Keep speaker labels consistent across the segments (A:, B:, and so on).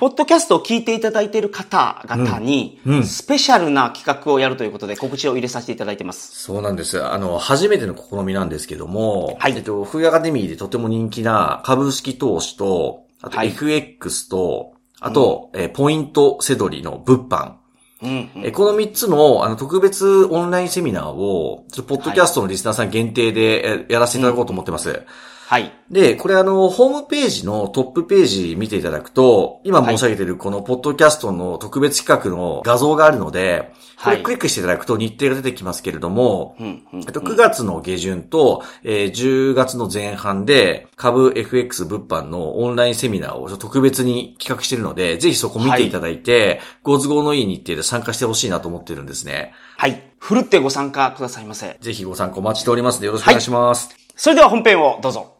A: ポッドキャストを聞いていただいている方々に、
B: うんうん
A: スペシャルな企画をやるということで告知を入れさせていただいてます。
B: そうなんです。あの、初めての試みなんですけども、
A: はい
B: えっと、フーアカデミーでとても人気な株式投資と、あと
A: はい
B: FX と、あと、えーポイントセドリの物販。
A: うん、うん
B: えーこの3つの、あの、特別オンラインセミナーを、ちょっとポッドキャストのリスナーさん限定で、えーやらせていただこうと思ってます。
A: はい。
B: で、これあの、ホームページのトップページ見ていただくと、今申し上げているこのポッドキャストの特別企画の画像があるので、こ
A: はい
B: れクリックしていただくと日程が出てきますけれども、
A: うんうん
B: えっと、9月の下旬と、えー10月の前半で、株 FX 物販のオンラインセミナーを特別に企画しているので、ぜひそこ見ていただいて、ご都合のいい日程で参加してほしいなと思ってるんですね。
A: はい。ふるってご参加くださいませ。
B: ぜひご参加お待ちしておりますのでよろしくお願いします。
A: それでは本編をどうぞ。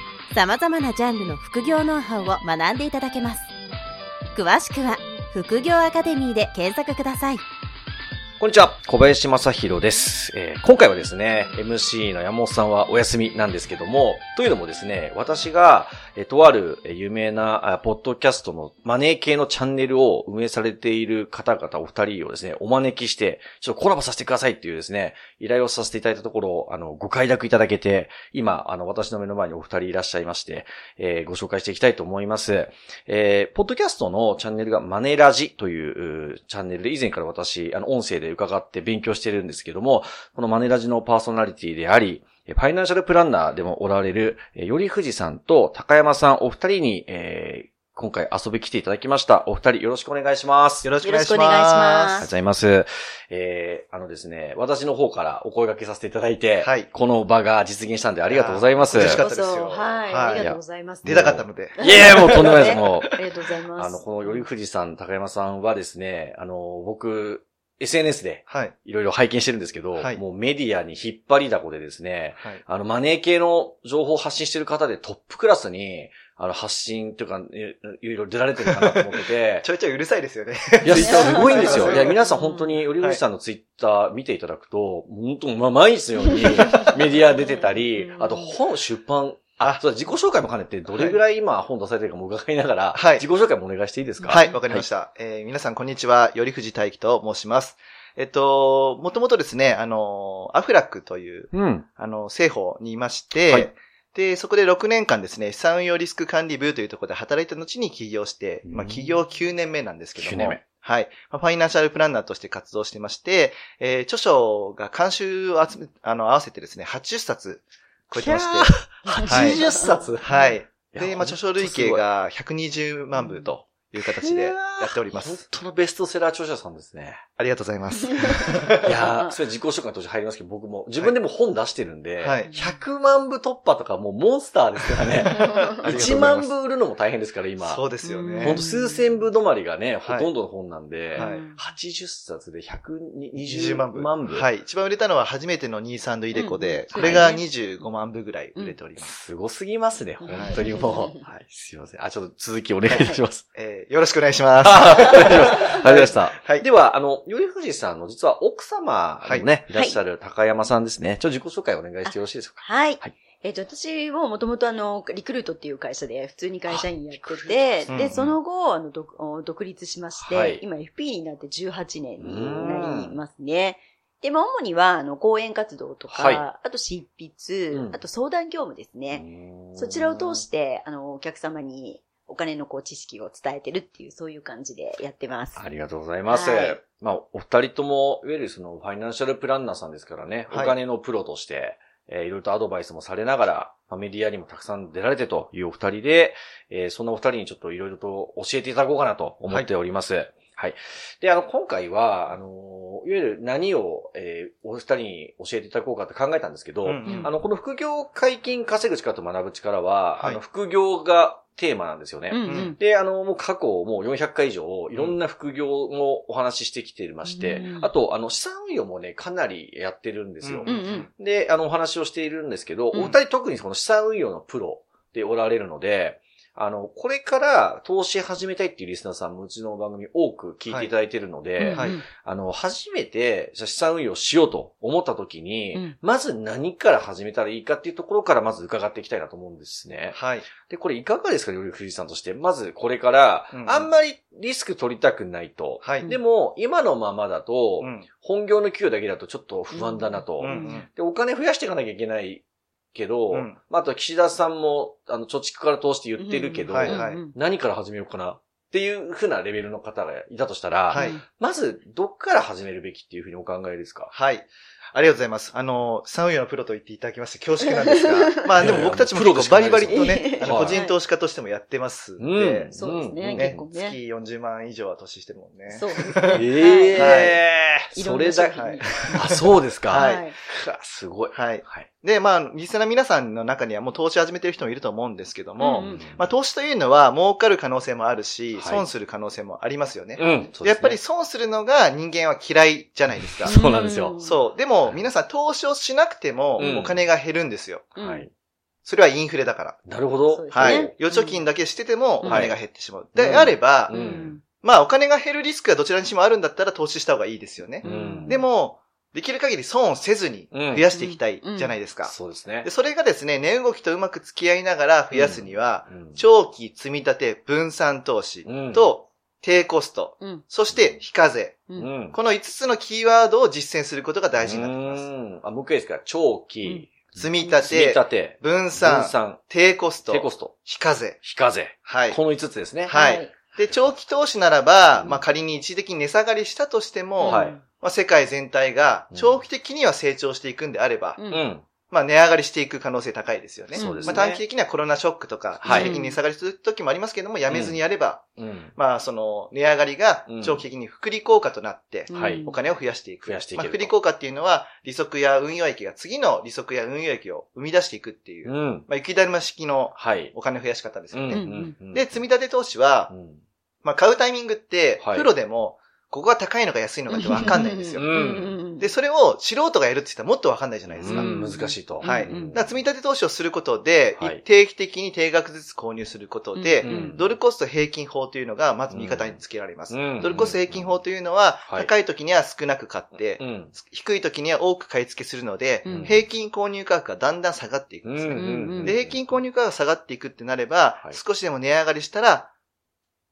C: 様々なジャンルの副業ノウハウを学んでいただけます。詳しくは副業アカデミーで検索ください。
D: こんにちは、小林正宏です、えー今回はですね、MC の山本さんはお休みなんですけども、というのもですね、私が、えーとある有名な、ポッドキャストのマネー系のチャンネルを運営されている方々お二人をですね、お招きして、ちょっとコラボさせてくださいっていうですね、依頼をさせていただいたところ、あの、ご快諾いただけて、今、あの、私の目の前にお二人いらっしゃいまして、えーご紹介していきたいと思います。えーポッドキャストのチャンネルがマネラジといううチャンネルで以前から私、あの、音声で伺って勉強してるんですけども、このマネラジのパーソナリティであり、えファイナンシャルプランナーでもおられる、えよりふじさんと高山さんお二人に、えー今回遊び来ていただきました。お二人よろしくお願いします。
E: よろしくお願いし
C: よろしくお願いし
E: ま。
C: ます
D: ありがとうございます。えー、あのですね、私の方からお声掛けさせていただいて、
E: はい
D: この場が実現したんでありがとうございます。
E: 嬉しかったですよ
F: はい、
E: はい
F: ありがとうございます。
E: 出たかったので。
D: いやもうとんでもないです。もう、
F: ありがとうございます。
D: あの、このよりふじさん、高山さんはですね、あの、僕、SNS で
E: はい。
D: いろいろ拝見してるんですけど、
E: はい
D: もうメディアに引っ張りだこでですね、
E: はい。
D: あの、マネー系の情報を発信してる方でトップクラスに、あの、発信というか、いいろいろ出られてるかなと思ってて
E: ち、ょいちょいうるさいですよね。
D: いや、すごいんですよ。
E: はい
D: いや、皆さん本当に、よりふじさんのツイッター見ていただくと、本当、まあ、毎日のようにメディア出てたり、あと本出版、あ、そうだ、自己紹介も兼ねて、どれぐらい今本出されてるかも伺いながら、
E: はい
D: 自己紹介もお願いしていいですか？
E: はい、わかりました。えー皆さんこんにちは、よりふじ大輝と申します。えっと、もともとですね、あの、アフラックという、
D: うん。
E: あの、政法にいまして、
D: はい
E: で、そこで6年間ですね、資産運用リスク管理部というところで働いた後に起業して、まあ、
D: うん
E: 起業9年目なんですけども、
D: 9年目
E: はい。まあファイナンシャルプランナーとして活動してまして、えー著書が監修を集め、あの、合わせてですね、80冊超えてまして、はい。
D: 80冊
E: はい。で、まあ、著書累計が120万部という形でやっておりま
D: 本
E: す。
D: 当のベストセラー著者さんですね。
E: ありがとうございます。
D: いやーそれ自己紹介の途中入りますけど、僕も自分でも本出してるんで、
E: はい
D: 100万部突破とかもうモンスターですからね。
E: ありがとうございます
D: 1万部売るのも大変ですから、今。
E: そうですよね。
D: ほんと数千部止まりがね、ほ
E: はい
D: とんどの本なんで、
E: はい
D: 80冊で120
E: 20万部。
D: 万部。
E: はい。一番売れたのは初めてのニーサンドイデコで、
F: うん
E: これが25万部ぐらい売れております。
D: すごすぎますね、
F: うん
D: 本当にもう。はい、すいません。あ、ちょっと続きお願いいたします。
E: えーよろしくお願いします。
D: ありがとうございます。ありがとうございました。
E: はい
D: では、あの、よりふじさんの実は奥様のね、、
E: はい
D: らっしゃる高山さんですね。ちょっと自己紹介お願いしてよろしいですか？
F: はい。
D: はい
F: えっ、と、私ももともとあの、リクルートっていう会社で普通に会社員やってて、
E: うん
F: で、その後、あの、独立しまして、
D: はい
F: 今 FP になって18年になりますね。で、まあ、主には、あの、講演活動とか、
D: はい
F: あと執筆、
D: うん
F: あと相談業務ですね。そちらを通して、あの、お客様にお金のこう知識を伝えてるっていう、そういう感じでやってます。
D: ありがとうございます。
F: はい
D: まあ、お二人とも、いわゆるその、ファイナンシャルプランナーさんですからね、
E: はい
D: お金のプロとして、えーいろいろとアドバイスもされながら、まあメディアにもたくさん出られてというお二人で、えーそんなお二人にちょっといろいろと教えていただこうかなと思っております。はい。で、あの、今回は、あの、いわゆる何を、えーお二人に教えていただこうかって考えたんですけど、
E: うんうん
D: あの、この副業解禁稼ぐ力と学ぶ力は、
E: はい
D: あの、副業がテーマなんですよね。
F: うんうん。
D: で、あの、もう過去もう400回以上、いろんな副業のお話ししてきてまして、
F: うん
D: あと、あの、資産運用もね、かなりやってるんですよ。
F: うんうん。
D: で、あの、お話をしているんですけど、
F: うん
D: お二人特にこの資産運用のプロでおられるので、あの、これから投資始めたいっていうリスナーさんもうちの番組多く聞いていただいているので、
E: はい
D: あの、初めて、じゃあ資産運用しようと思った時に、
F: うん
D: まず何から始めたらいいかっていうところからまず伺っていきたいなと思うんですね。
E: はい。
D: で、これいかがですか、より藤井さんとして？まずこれからあんまりリスク取りたくないと。
E: はい。
D: でも、今のままだと、
E: うん。
D: 本業の給与だけだとちょっと不安だなと。
E: うんうん
D: で、お金増やしていかなきゃいけないけど、
E: うん。
D: まあ、あとは岸田さんも、あの、貯蓄から通して言ってるけど、
E: うんはいはい。
D: 何から始めようかなっていうふうなレベルの方がいたとしたら、
E: はい。
D: まず、どっから始めるべきっていうふうにお考えですか？
E: はい。ありがとうございます。あの、資産運用のプロと言っていただきまして恐縮なんですが、まあでも僕たちも結構バリバリとね、あの
D: はい。
E: 個人投資家としてもやってますん
D: うん。
E: で、
F: そうですね、結構ね。
E: 月40万以上は投資してるもんね。
F: そうです
D: え
F: ね。
D: え
F: い。
D: それだけ、
E: はい
D: あ、そうですか。
E: はい。
D: すごい。
E: はい。
D: はい。
E: で、まあ、リスナーの皆さんの中にはもう投資始めてる人もいると思うんですけども、
F: うんうん
E: まあ投資というのは儲かる可能性もあるし、
D: はい
E: 損する可能性もありますよね。
D: うん、そうですね
E: でやっぱり、損するのが人間は嫌いじゃないですか。
D: そうなんですよ
E: そう。でも皆さん投資をしなくても
D: うん
E: お金が減るんですよ。
F: うん
D: はい。
E: それはインフレだから。
D: なるほど。
E: はい。預貯金だけしててもお金が減ってしまう。
D: うん
E: であれば、
D: う
F: うんん。
E: まあお金が減るリスクがどちらにしもあるんだったら投資した方がいいですよね。
D: うん
E: でも、できる限り損をせずに増やしていきたいじゃないですか。
D: そうですね
E: で。それがですね、値動きとうまく付き合いながら増やすには、
D: うん
E: 長期積み立て分散投資
D: うん
E: と低コスト、
F: うん。
E: そして非課税。この5つのキーワードを実践することが大事になってきます。
D: うんあ、もう一回ですか長期、
E: 積み立
D: 積み
E: て、
D: 立て、
E: 分散
D: 分、散、
E: 低コスト、
D: 低コスト、
E: 非課税。
D: 非課税。
E: はい。
D: この5つですね。
E: はい。で、長期投資ならば、
F: うん
E: まあ仮に一時的に値下がりしたとしても、
D: はい
E: まあ世界全体が
D: うん
E: 長期的には成長していくんであれば、
F: う。
D: うんん。
E: まあ値上がりしていく可能性高いですよね。
D: そうですね。
E: まあ短期的にはコロナショックとか、
D: はい
E: 一時的に値下がりする時もありますけども、やめずにやれば、
D: うん。
E: まあその値上がりが
D: うん
E: 長期的に複利効果となって、
D: はい
E: お金を増やしていく。まあ、
D: 増やしていけると
E: 複利効果っていうのは、利息や運用益が次の利息や運用益を生み出していくっていう、
D: うん。
E: まあ雪だるま式の
D: はい。
E: お金増やし方ですよね。
D: うんうん
E: で、積み立て投資は
D: う、ん
E: まあ買うタイミングって、
D: はい
E: プロでも、ここが高いのか安いのかって分かんないんですよ。
D: う。ん。
E: で、それを素人がやるって言ったらもっと分かんないじゃないですか。
D: うん。難しいと。
E: はい。
F: うん。
E: だから積み立て投資をすることで、
D: はい。
E: 定期的に定額ずつ購入することで、
D: うん。
E: ドルコスト平均法というのがまず味方につけられます。
D: うん。
E: ドルコスト平均法というのは、
D: はい。
E: 高い時には少なく買って、
D: うん。
E: 低い時には多く買い付けするので、
F: うん。
E: 平均購入価格がだんだん下がっていくんですね。
F: ん。
E: で、平均購入価格が下がっていくってなれば、
D: はい。
E: 少しでも値上がりしたら、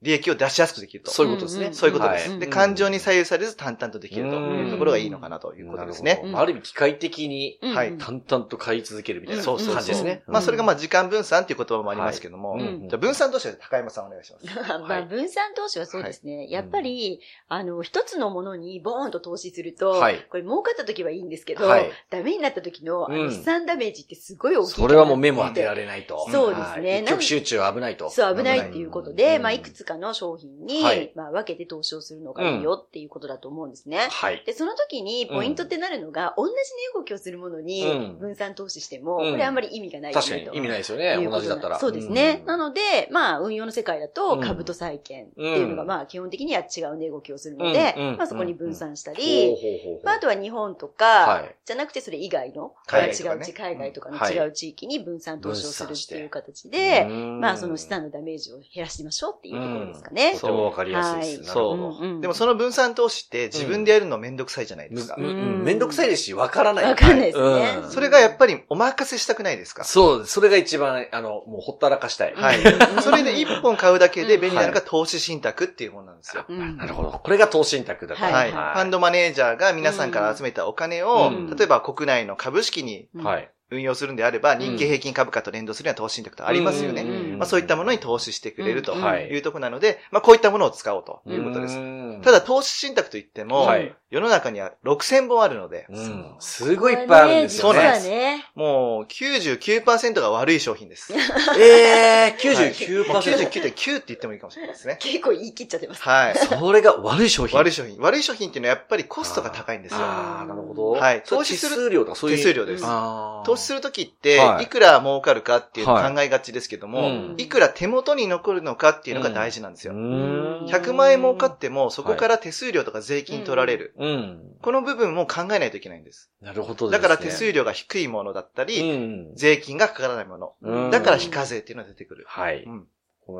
E: 利益を出しやすくできると。
D: そういうことですね。
E: そういうことです。
D: はい
E: で、感情に左右されず淡々とできると。いうところがいいのかなということですね。
D: ある意味機械的に
F: うん
E: はい。
D: 淡々と買い続けるみたいな感じですね。
E: まあ、それがまあ、時間分散っていう言葉もありますけども、じゃあ分散として高山さんお願いします。
F: まあ、分散投資はそうですね。やっぱり、あの、一つのものにボーンと投資すると、
D: はい。
F: これ儲かった時はいいんですけど、
D: はい。
F: ダメになった時のあ
D: うん。
F: の資産ダメージってすごい大きい。
D: それはもう目も当てられないと。
F: そうですね。
D: はい。一極集中は危ないと。
F: そう、危ないっていうことで、
D: うん。
F: まあ、いくつかの商品に、
D: はい。
F: まあ、分けて投資をするのがいいよっていうことだと思うんですね。
D: はい。
F: で、その時にポイントってなるのが、同じ値動きをするものに
D: うん。
F: 分散投資しても、
D: うん。
F: これあんまり意味がない
D: 確かに意味ないですよね。同じだったら。
F: そうですね。
D: うん。
F: なので、まあ、運用の世界だ
D: う
F: と、
D: ん。
F: 株と債券っていうのが、
D: うん。
F: まあ、基本的には違う値動きをするので、まあ、そこに分散したり、まあ、あとは日本とか、
D: はい。
F: じゃなくてそれ以外の、
E: 海外とかね。
F: 違う地、海外とかの
D: はい。
F: 違う地域に分散投資をするっていう形
D: う
F: で、
D: ん
F: まあ、その資産のダメージを減らしましょうっていうところですかね。
D: とてもわかりやすいです。
F: はい
D: なるほど。
F: うんうん
E: でもその分散投資って自分でやるのめんどくさいじゃないですか。
D: むうんめんどくさいですし、わからない。
F: わかんないですね
D: うん
E: それがやっぱりお任せしたくないですか？
D: そう、それが一番、あの、もうほったらかしたい。
E: はい。それで一本買うだけで便利なのが投資信託っていうものなんですよ。
F: うん
D: なるほど。これが投資信託だと。
F: はい
E: はい。ファンドマネージャーが皆さんから集めたお金を、
D: うん
E: 例えば国内の株式に
F: うん
D: はい。
E: 運用するんであれば、日経平均株価と連動するような投資信託とありますよね。
F: うん
E: まあそういったものに投資してくれると
D: い。
E: うところなので、まあこういったものを使おうということです。
D: す
E: ただ、投資信託といっても、
D: はい
E: 世の中には6000本あるので、
D: うん。すごいいっぱいあるんですよね。
E: そうなんです
F: ね。
E: もう99%が悪い商品です。
D: え えー、
E: はい
D: 99%。
E: 99.9って言ってもいいかもしれないですね。
F: 結構言い切っちゃってます。
E: はい。
D: それが悪い商品。い
E: 悪い商品。悪い商品っていうのはやっぱりコストが高いんですよ。
D: ああ、なるほど。
E: はい
D: 投
E: 投資する
D: 資手数料とかそういう。
E: 手数料です投資するときって、
D: はい
E: いくら儲かるかっていう考えがちですけども、
D: うん
E: いくら手元に残るのかっていうのが大事なんですよ。
D: うん
E: 100万円儲かっても、そこから手数料とか税金取られる。
D: うん。
E: この部分も考えないといけないんです。
D: なるほどですね。
E: だから手数料が低いものだったり、
D: うん。
E: 税金がかからないもの。
D: うん
E: だから非課税っていうのが出てくる。
D: はい。
E: うん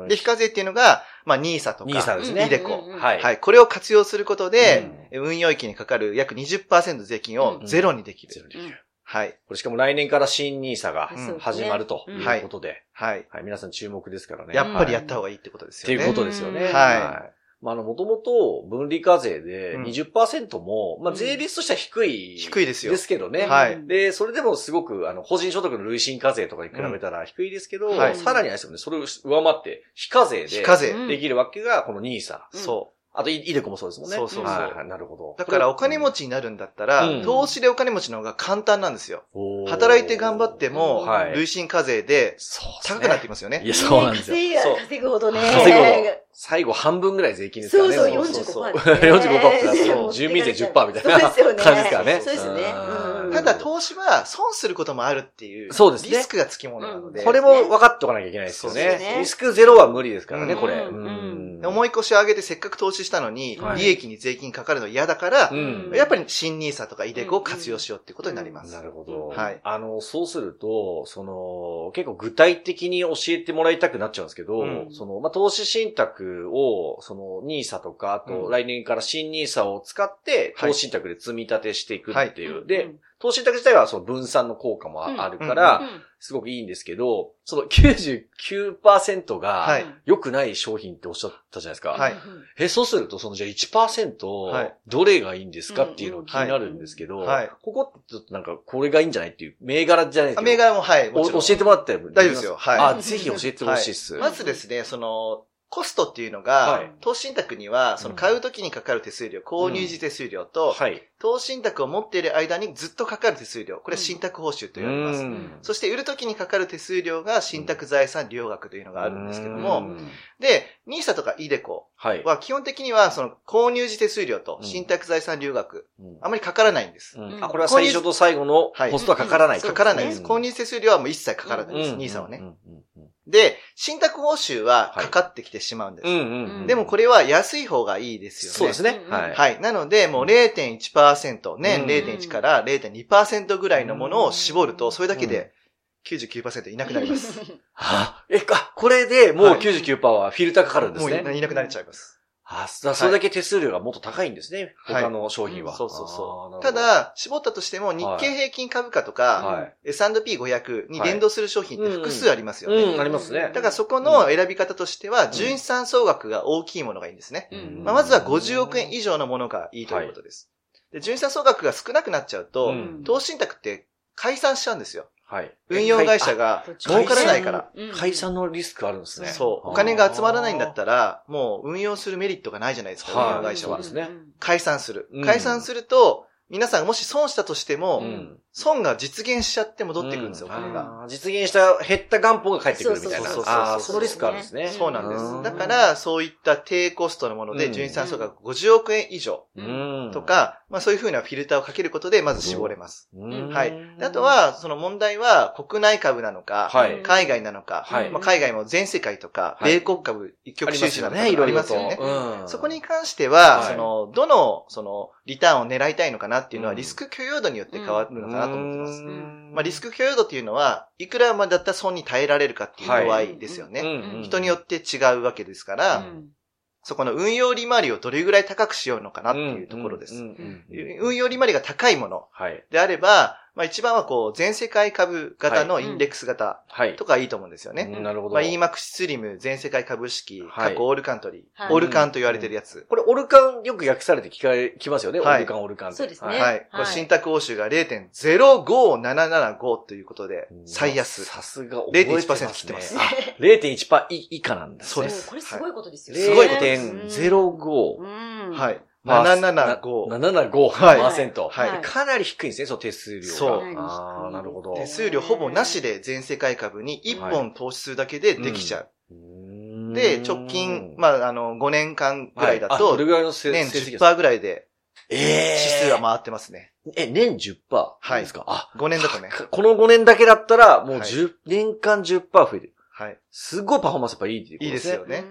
E: で、非課税っていうのが、まあ、ニーサとか、
D: NISA ですね
E: イデコ。
F: うんうん
D: はい。
E: はい。これを活用することで、運用益にかかる約20%税金をゼロにできる。
D: ゼロにできる
E: はい。
D: これしかも来年から新ニーサが始まると
F: うん
D: いうことで、
E: はい。
D: はい、皆さん注目ですからね。
E: やっぱりや
D: っ
E: った方がいいってことです
D: ていう
E: よね。
D: ことですよね。
F: うん
E: はい
D: まあ、あの、もともと分離課税で
E: うん
D: 20%も、まあ、税率としては低い。
E: 低いですよ
D: ですけどね。
E: はい
D: で、それでもすごく、あの、個人所得の累進課税とかに比べたら低いですけど、
E: はい
D: さらにあれですよね、それを上回って、非課税で
E: 非課税。
F: うん
D: できるわけが、このニーサ。
E: そ
D: あと、イイデコもそうですもんね。
E: そうそうそう
D: はいはいなるほど。
E: う。だからお金持ちになるんだったら、
D: うん
E: 投資でお金持ちの方が簡単なんですよ。
D: おー
E: 働いて頑張っても、
D: はい
E: 累進課税で高くなってきますよね。
D: いや、そうなんですよ。
F: 稼ぐほどね。
D: 稼ぐほど 最後半分ぐらい税金ですからね。
F: そうそう、
D: も
F: 45%
E: そう
F: ですね。
D: 45%プラス
E: そう。
D: 住民税10%みたいな。感じですからね。
F: そうですよね。
E: ただ投資は損することもあるっていう、
D: そうですね。
E: リスクがつきものなので、
D: これも分かっておかなきゃいけないですよね。
F: そうですね。
D: リスクゼロは無理ですからね、
E: うん。
D: これ。
F: うん。
D: うん。
E: で重い腰を上げてせっかく投資したのに、
D: はい。
E: 利益に税金かかるの嫌だから、
D: うん。
E: やっぱり新ニーサとかイデコを活用しようっていうことになります。
D: なるほど。
E: はい。
D: あの、そうすると、その、結構具体的に教えてもらいたくなっちゃうんですけど、
E: うん。
D: その、まあ、投資信託を、その、ニーサとか、あと、
E: うん。
D: 来年から新ニーサを使って、
E: はい。
D: 投資信託で積み立てしていくっていう。で
F: うん、
D: 投資信託自体はその分散の効果もああるか
F: う
D: ら、
F: ん
D: すごくいいんですけど、その99%が
E: はい、
D: 良くない商品っておっしゃったじゃないですか。
E: はい。
D: え、そうすると、そのじゃあ
E: は
D: 1%
E: い、
D: どれがいいんですかっていうのが気になるんですけど、
E: はい。
D: ここってちょっとなんか、これがいいんじゃないっていう、銘柄じゃないです
E: あ
D: けど
E: 銘柄もはい、
D: 教えてもらっても
E: 大丈夫ですよ。はい。
D: あ、ぜひ教えてほしいっす。
E: まずですね、その、コストっていうの
D: は
E: が
D: い、
E: 投資信託には、その買う時にかかる手数料、購入時手数料と、
D: はい。
E: 投資信託を持っている間にずっとかかる手数料、これは信託報酬と言われます。
D: うん
E: そして売る時にかかる手数料が信託財産利用額というのがあるんですけど
D: う
E: も、
D: ん
E: で、ニーサとかイデコ
D: は
E: 基本的にはその購入時手数料と
D: うん
E: 信託財産利用額、
D: うん
E: あまりかからないんです。
D: うんあ、これは最初と最後の
E: はい
D: コストはかからない。
E: かからないです。
D: うん
E: 購入時手数料はもう一切かからないです、
D: うん
E: ニーサはね。
D: うんうんうん
E: で、信託報酬はかかってきてしまうんです。
D: うんうんうん。
E: でもこれは安い方がいいですよね。
D: そうですね。
F: うん
D: はい。
E: はい。なので、もう0.1%、年
D: うん
E: 0.1から0.2%ぐらいのものを絞ると、それだけで99%いなくなります。
D: あ、え、あ、これでもう
E: はい
D: 99%はフィルターかかるんです
E: もうい
D: ね。
E: いなくなっちゃいます。
D: あ、それだけ手数料がもっと高いんですね。
E: はい
D: 他の商品は。
E: そうそうそう。
D: あー
E: た、だ、絞ったとしても、日経平均株価とか、
D: はい。
E: S&P500 に連動する商品って複数ありますよね。
D: うん、ありますね。
E: だからそこの選び方としては、純資産総額が大きいものがいいんですね。
F: うん
E: まあ、まずは50億円以上のものがいいということです。で純資産総額が少なくなっちゃうと、
D: うん
E: 投資信託って解散しちゃうんですよ。
D: はい。
E: 運用会社が
F: あ
E: 儲からないから。
F: うん
D: 解散のリスクあるんですね。
E: そう。お金が集まらないんだったら、もう運用するメリットがないじゃないですか、
D: はい
E: 運用会社は
D: そうで。すね
E: 解散する
D: うん。
E: 解散すると、皆さんがもし損したとしても、
D: うん。
E: 損が実現しちゃって戻ってくるんですよ、お
D: うん
E: 金が。
D: 実現した、減った元本が返ってくるみたいな。
E: そうそうそうそう
D: ああ、そのリスクあるんですね。
E: そうなんで
D: うん
E: す。だから、そういった低コストのもので、
D: うん
E: 純資産総額50億円以上
D: うん。
E: とか、まあそういうふうなフィルターをかけることで、まず絞れます。
D: うん、
E: はい。であと、は、その問題は、国内株なのか、
D: はい
E: 海外なのか、
D: はい
E: まあ、海外も全世界とか、
D: はい
E: 米国株一極
D: あり
E: 集中なのか。ありますよね。
D: うん
E: そこに関しては、
D: はい
E: その、どの、その、リターンを狙いたいのかなっていうのは、
D: うん
E: リスク許容度によって変わるのかなと思ってます。
D: うん
E: まあ、リスク許容度っていうのは、いくらまでだったら損に耐えられるかっていう度合いですよね。
D: うん
E: 人によって違うわけですから、
F: うん
E: そこの運用利回りをどれぐらい高くしようのかなっていうところです。
D: うんうんうん
E: 運用利回りが高いもの
D: はい。
E: であれば、まあ一番はこう、全世界株型のインデックス型
D: はい。
E: とかいいと思うんですよね。
D: うんなるほど。
E: まあ EMAX スリム全世界株式、
D: はい
E: 過去オールカントリー、
F: はい
E: オールカンと言われてるやつ。
D: これ、オルカンよく訳されて聞かれ、きますよね？
E: はい
D: オルカン、オルカンって。
F: そうですね
D: はい
E: はい。これ信託報酬が0.05775ということで、最安。
D: さすが覚えてます、ね。
E: 0.1%切ってます
D: あ、0.1%以以下なんですね。
E: そうです
F: これすごいことですよ。
E: すごいことで
D: 0.05。
F: うん
E: はい。
D: まあ
E: 775。
D: 775%。
E: はい
F: はい
D: かなり低いんですね、その手数料が。
E: そう
D: ああ、なるほど。
E: 手数料ほぼなしで全世界株に1本投資するだけでできちゃう。
D: うーん
E: で、直近、まあ、あの、5年間ぐらいだと
D: どれ、ぐらいの成
E: 年
D: 成績ですか
E: ？10%ぐらいで
D: え
E: 指
D: え
E: 数は回ってますね。
D: え、年 10%?
E: はい
D: ですか？あ、
E: 5年だとね。
D: この5年だけだったら、もう
E: はい
D: 10、年間10%増えてる。
E: はい。
D: すごいパフォーマンスやっぱいいっていうこと
E: いい
D: でね。
E: ですすよね。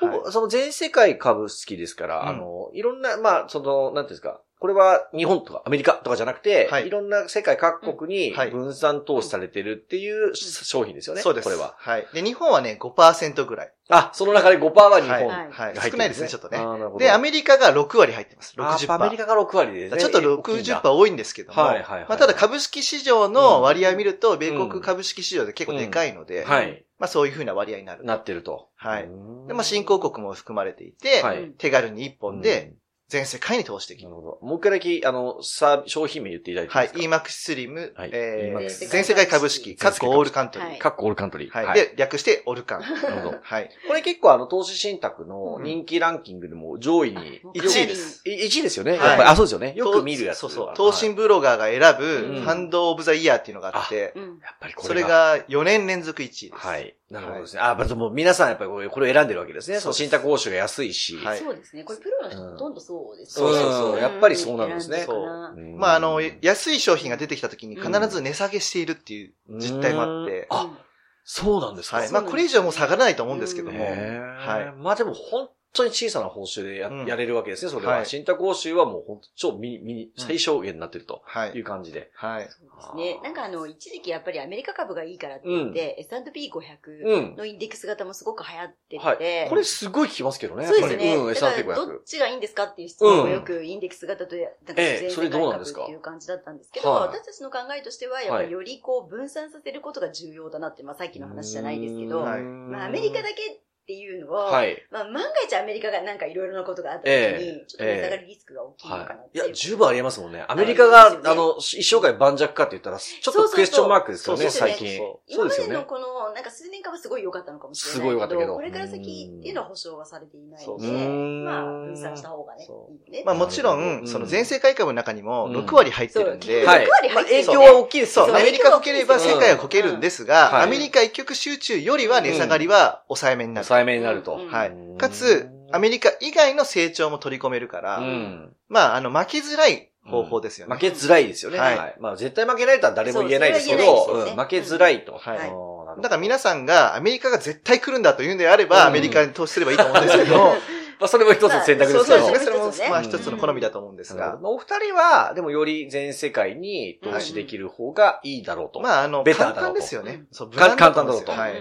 D: ほぼ、その全世界株好きですから、
E: うん。
D: あの、いろんな、まあ、その、なんていうんですか、これは日本とかアメリカとかじゃなくて、
E: はい
D: い、ろんな世界各国に分散投資されてるっていう商品ですよね。
E: そうです。
D: これは。
E: はい。で、日本はね、5%ぐらい。
D: あ、その中で5%は日本。
E: はい。
F: はい
E: 少ないですね、ちょっとね
D: あーなるほど
E: で、アメリカが6割入ってます。
D: あ
E: 60%。
D: アメリカが6割ですね。
E: ちょっと
D: 大きいんだ
E: 60%多いんですけども、
D: はいはいはい
E: まあ、ただ株式市場の割合見ると、米国株式市場で結構でかいので、
D: はい。
E: まあそういうふうな割合になる。
D: なってると。
E: はい
D: うん
E: で、まあ新興国も含まれていて、
D: はい
E: 手軽に1本で
D: うん
E: 全世界に投資できる。
D: なるほど。もう一回だけ、あの、さ、商品名言っていただいてい
E: はいい。
D: ですか
E: ？EMAX スリム、
D: はい
E: え
D: EMAX
E: ー、全世界株式、カッコオールカントリー。
F: はい
D: かっこオールカントリー。
E: はい。で、略してオルカン。
D: なるほど。
E: はい。
D: これ結構あの、投資信託の人気ランキングでも上位に。
E: 1位です。
D: い1位ですよね。
E: はい
D: やっぱり、あ、そうですよね。よく見るやつ。
E: そうそう。
D: はい
E: 投信ブロガーが選ぶ、
D: うん
E: ファンドオブザイヤーっていうのがあって、
F: うん。
D: やっぱりこ
E: そ
D: れが。
E: れが4年連続1位です。
D: はい。なるほどですね。あ、まずもう皆さんやっぱりこれを選んでるわけですね。そ
E: う
D: 信託報酬が安いし。
E: はい
F: そうですね。これプロの人ほとんどそうです
D: うん
F: ね。
D: そうそうやっぱりそうなんですね
F: 選でるかな
D: うん
E: まあ、あの、安い商品が出てきた時に必ず値下げしているっていう実態もあって、
D: うんあそうなんですか。
E: はい。まあ、これ以上もう下がらないと思うんですけども、
D: へー
E: はい
D: まあでも本当に小さな報酬でや,、
E: うん
D: やれるわけですね、それは。
E: はい
D: 信託報酬はもう本当超ミニ、ミニ、
E: うん
D: 最小限になってると
E: はい
D: いう。感じで。
E: はい。
F: ですね。なんかあの、一時期やっぱりアメリカ株がいいからって言って、S&P500
D: うん。
F: のインデックス型もすごく流行って
D: はい。
F: て、
D: これすごい聞きますけどね。
F: そうですね。
D: やっぱりうん、
F: だから
D: S&P500
F: どっちがいいんですかっていう質問がよくインデックス型と、なんか
D: ええそれ
F: 全世界
D: どうなんですか？
F: 株っていう感じだったんですけど、
D: はい
F: 私たちの考えとしては、やっぱりよりこう分散させることが重要だなって、まあさっきの話じゃないですけど、
E: はい
F: まあアメリカだけっていうのを、
D: はい。
F: まあ万が一アメリカがなんかいろいろなことがあった時
D: ええ
F: に、ちょっと値下がりリスクが大きいのかなっ
D: はい。いや、
F: ていう。
D: 十分ありえますもんね。アメリカが、
F: あね
D: あの、一生涯盤石かって言ったら、ちょっとクエスチョンマークですよね、
E: そうそう
D: 最近。
E: そ
F: 今ま
D: ですよね。
F: でのこの、なんか数年間はすごい良かったのかもしれない
D: すごい良かったけど
F: これから先っていうのは保証はされていないので、
E: そう
D: そう
F: まあ分散した方がね、いい
E: そ
F: よね。
E: まあもちろ、
D: うんん
E: その全世界株の中にも
D: うん
E: 6割入ってるんで、
D: はい。
F: 6割入ってる
D: まあ影響は大きいです
E: そう、
D: よね。
E: アメリカこければ世界はこけるんですが、
D: うん
E: アメリカ一極集中よりは値下がりは抑えめになる。
D: 抑えめになると。
F: うん
E: はい
D: うん。
E: かつ、アメリカ以外の成長も取り込めるから、
D: うん。
E: まあ、あの、負けづらい方法ですよね。
D: 負けづらいですよね。は。
E: はいい
D: まあ絶対負けられたら誰も言えないですけど、負けづらいと。
E: はいだから皆さんがアメリカが絶対来るんだというんであれば、
D: うん
E: アメリカに投資すればいいと思うんですけど、
D: まあそれも一つの選択ですけど。
E: そうそうですね。それも
F: 一つね、
E: まあ一つの好みだと思うんですが、
D: まあお二人は、でもより全世界に投資できる方がいいだろうと。
E: まあ、あの、簡
D: ベターだろうと
E: 単ですよね。そう、
D: 簡単だろうと。
E: はい。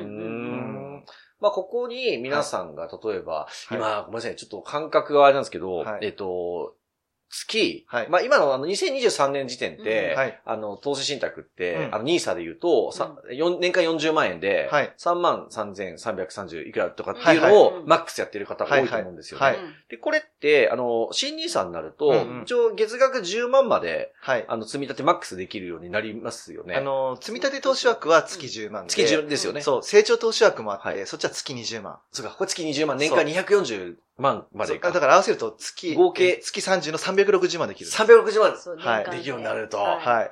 D: んまあ、ここに皆さんが、例えば、
E: い。
D: 今、ごめんなさい、ちょっと感覚があれなんですけど、
E: はい。
D: えっと、月、
E: はい。
D: まあ今のあの2023年時点で、
E: うんはい。
D: あの、投資信託って、
E: うん。
D: あの、ニーサで言うと、さ四年間40万円で、
E: はい。
D: 3万3330いくらとかっていう
E: はい
D: の
F: はい
D: をマックスやってる方が多いと思うんですよね。で、これって、あの、新ニーサになると、
E: うんうん。
D: 一応月額10万まで、
E: はい。
D: あの、積み立てマックスできるようになりますよね。
E: あの、積み立て投資枠は月10万で。
D: 月10ですよね。
E: そう、成長投資枠もあって、
D: はい。
E: そっちは月20万。
D: そうか、これ月20万、年間240万までいか。
E: だから合わせると月、
D: 合計
E: え月30の360万できる。
D: 360万。
F: そう
E: はい
D: できるようになると
F: はい
E: はい。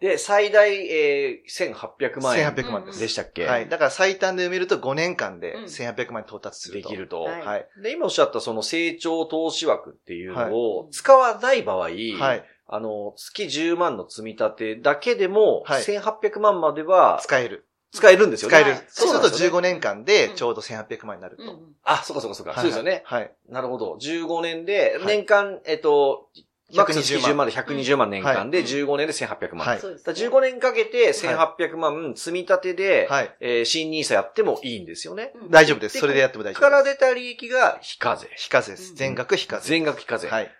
D: で、最大、えー、1800万円。
E: 1800万です。
D: でしたっけ？
E: はい。だから最短で埋めると5年間で
F: うん
E: 1800万に到達すると。
D: できると。
F: はい
E: はい。
D: で、今おっしゃったその成長投資枠っていうのを
F: はい
D: 使わない場合、
E: はい。
D: あの、月10万の積み立てだけでも、
E: はい
D: 1800万までは
E: 使える。
D: 使えるんですよね。
E: 使える
F: はい。
E: そうすると
D: なんですよね
E: 15年間でちょうど1800万になると。
F: うんうん
D: あ、そうかそうかそうか。そうですよね。
E: はい。
D: なるほど。15年で、
E: はい
D: 年間、えっと、マックス
E: 120
D: 90
E: 万
D: 万で120万年間で
F: はい
D: 15年で1800万。
E: はい
F: そうですね
D: だから15年かけて1800万積み立てで、
E: はい。
D: えー新ニーサやってもいいんですよね。
F: うん
E: 大丈夫です。それでやっても大丈夫です。
D: から出た利益が非課税。
E: 非課税です。
F: うん
E: 全額非課税。
D: 全額非課税。
E: はい。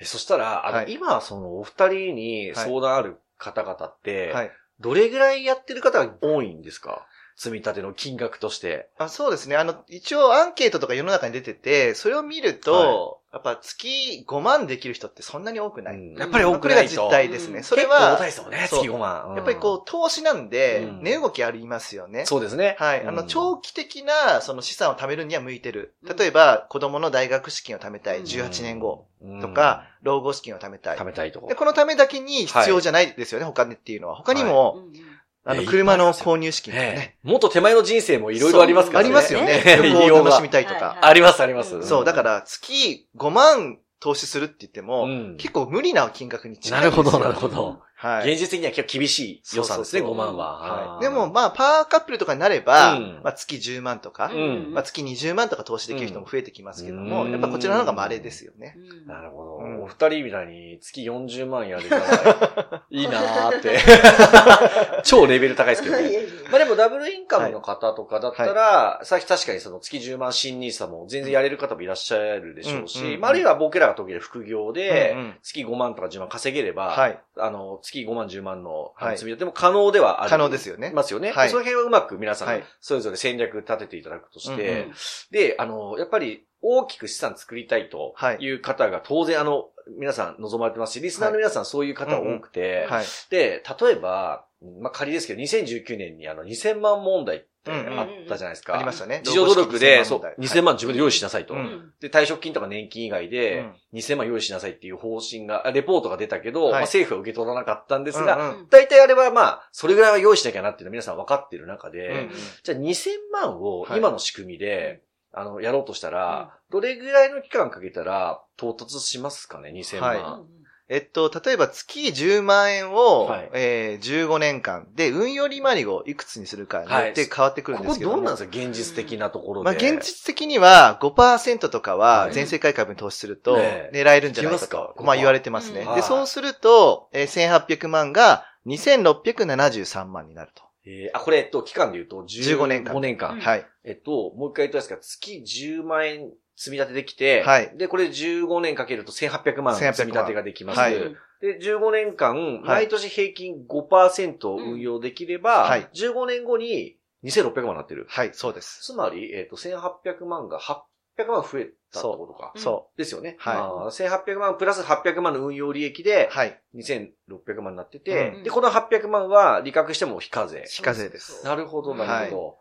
D: えそしたら、あの、
E: はい
D: 今、その、お二人に相談ある方々って、
E: はい。
D: どれぐらいやってる方が多いんですか？積み立ての金額として。
E: あそうですね。あの、一応アンケートとか世の中に出てて、それを見ると、やっぱ月5万できる人ってそんなに多くない。
D: うんやっぱり多
E: これが
D: くないと。
E: 実態ですね。
F: うん
E: それ
D: 結構
E: は
D: 大、ですね、月5万。
E: やっぱりこう、投資なんで
D: う、ん
E: 値動きありますよね
D: うん。そうですね。
E: はい。あの、
D: うん
E: 長期的な、その資産を貯めるには向いてる
F: うん。
E: 例えば、子供の大学資金を貯めたい。
F: うん
E: 18年後
D: うん
E: とか、老後資金を貯めたい
D: 貯。めたいと
E: で、このためだけに必要じゃないですよね、他にっていうのは。他に
F: う
E: も、
F: んうん
E: あの、
D: え
E: 車の購入資金とか
D: え
E: ね。
D: えもっと手前の人生もいろいろありますからね。
E: ありますよね。旅行を楽しみたいと
F: はい
E: か。
D: あります、あります。
F: うん
E: そう、だから月5万投資するって言っても、
D: うん
E: 結構無理な金額に近
D: ないる
E: んですよ。
D: ほど、なるほど。
E: はい。
D: 現実的には結構厳しい予算ですね、
E: そうそうそう
D: 5万は。
E: はい、でも、まあ、パワーカップルとかになれば、
D: うん
E: まあ、月10万とか、
D: うん
E: まあ、月20万とか投資できる人も増えてきますけども、
D: うん
E: やっぱこちらの方が稀ですよね。
D: なるほど。
E: うん
D: お二人みたいに月40万やれたら いいなーって。超レベル高いですけどね。まあでもダブルインカムの方とかだったら、さっき確かにその月10万新ニーサも全然やれる方もいらっしゃるでしょうし、まああるいは僕らが時で副業で月5万とか10万稼げれば、
E: はい。
D: あの、月5万10万の積み立ても可能ではある。
E: 可能ですよね。
D: ますよね。
E: はい。
D: その辺はうまく皆さん
E: はい、
D: それぞれ戦略立てていただくとして、
E: うんうん。
D: で、あの、やっぱり大きく資産作りたいと
E: はい。
D: いう方が当然あの、皆さん望まれてますし、リスナーの皆さんそういう方多くて、
E: はい。
D: で、例えば、まあ、仮ですけど、2019年にあの、2000万問題ってあったじゃないですか。
E: ありましたね。
D: 自助努力で、そう、2000
E: 万
D: 万自分で用意しなさいと。
E: うん。
D: で、退職金とか年金以外で、2000万用意しなさいっていう方針が、あレポートが出たけど、
E: はい。
D: まあ、政府は受け取らなかったんですが、大体あれはまあ、それぐらいは用意しなきゃなっていうのは皆さん分かってる中で、
E: うん
D: じゃあ2000万を
E: はい。
D: 今の仕組みで、あの、やろうとしたら、どれぐらいの期間かけたら到達しますかね、2000万。
E: はいえっと、例えば月10万円を、
D: はい。
E: えー15年間。で運用利回りをいくつにするかによって変わってくるん
D: ここ
E: ですけども、
D: どうなんですか現実的なところで。
E: まあ、現実的には5%とか
D: は
E: はい。全世界株に投資すると
D: ね
E: 狙えるんじゃないか
D: いきますか？
E: と、まあ言われてますね。
F: うん。
E: で、そうすると、えー1800万が2673万になると。
D: えーあ、これ、えっと、期間で言うと、
E: 15年間。
D: 5年間。
E: はい。
D: えっと、もう一回言ったんですが、月10万円積み立てできて、
E: はい
D: で、これ15年かけると1800万
E: 1800
D: 積み立てができます。
E: はい
D: で、15年間、
E: はい
D: 毎年平均5%運用できれば、
E: はい
D: 15年後に2600万になってる。
E: はい、そうです。
D: つまり、えっと、1800万が800万増えたってことか。
E: そ
D: ですよね。
E: はい
D: あー1800万プラス800万の運用利益で
E: う。、はい。
D: 2600万になってて、
E: うん
D: で、この800万は利確しても非課税。
E: 非課税です。
D: なるほど、なるほど。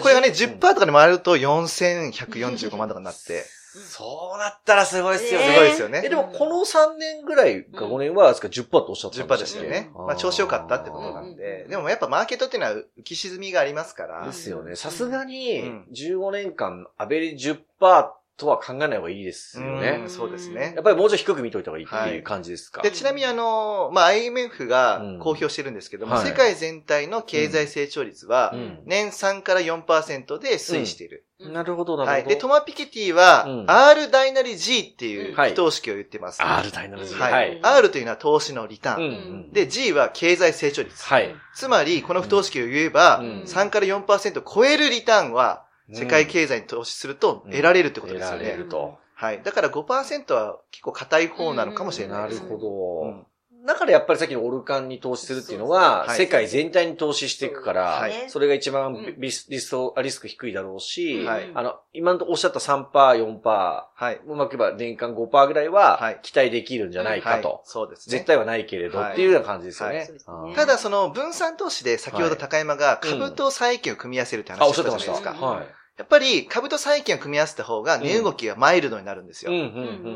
E: これがね、
D: じ
E: 10%とかで回ると4145万とかになって、
D: そうなったらすごいっすよね。
E: すごいですよね
D: え、。でもこの3年ぐらいか5年は、ですか10%とおっしゃってたん
E: 10%ですよね。まあ調子良かったってことなんで。でもやっぱマーケットっていうのは浮き沈みがありますから。
D: ですよね。さすがに
E: うん、
D: 15年間、アベレージ10%とは考えない方がいいですよね
E: うん。そうですね
D: やっ。ぱりもうちょい低く見といた方がいいっていう感じですか？
E: で、ちなみにあの、まあ、IMF が
D: うん
E: 公表してるんですけども、
D: はい
E: 世界全体の経済成長率は
D: うん
E: 年3から4%で推移している。
D: なるほど、なるほど。
E: はい。で、トマピケティは
D: うん
E: R 大なり G っていう
D: はい
E: 不等式を言ってます。
D: R 大なる G。
E: はい。
D: はい。
E: R というのは投資のリタ
D: うんう
E: ーン。
D: ん。
E: で、G は経済成長率。
D: はい。
E: つまり、この不等式を言えば、
D: うん
E: 3から4%超えるリターンは、世界経済に投資すると得られるってことですよ
D: 得られ
E: ね。
D: ると。
E: はい。だから5%は結構硬い方なのかもしれないです。
D: なるほ
E: う
D: ど
E: ん。
D: だからやっぱりさっきのオルカンに投資するっていうのは、
E: はい
D: 世界全体に投資していくから、
E: はい
D: それが一番
F: うん
D: リスリストリスク低いだろうし、
E: はい
D: あの、今のおっしゃった3%、4%、
E: はい。
D: うまく言えば年間5%ぐらいは
E: はい
D: 期待できるんじゃないか
E: はい
D: と。
E: そうですね。
D: 絶対はないけれど、
E: はい
D: っていうような感じですよね。
E: ただその分散投資で先ほど高山が株と債券を組み合わせるって
D: あ、
E: 話を
D: おっしゃってました。
E: したじゃないですか。
D: はい。
E: やっぱり株と債券を組み合わせた方が値動きがマイルドになるんですよ。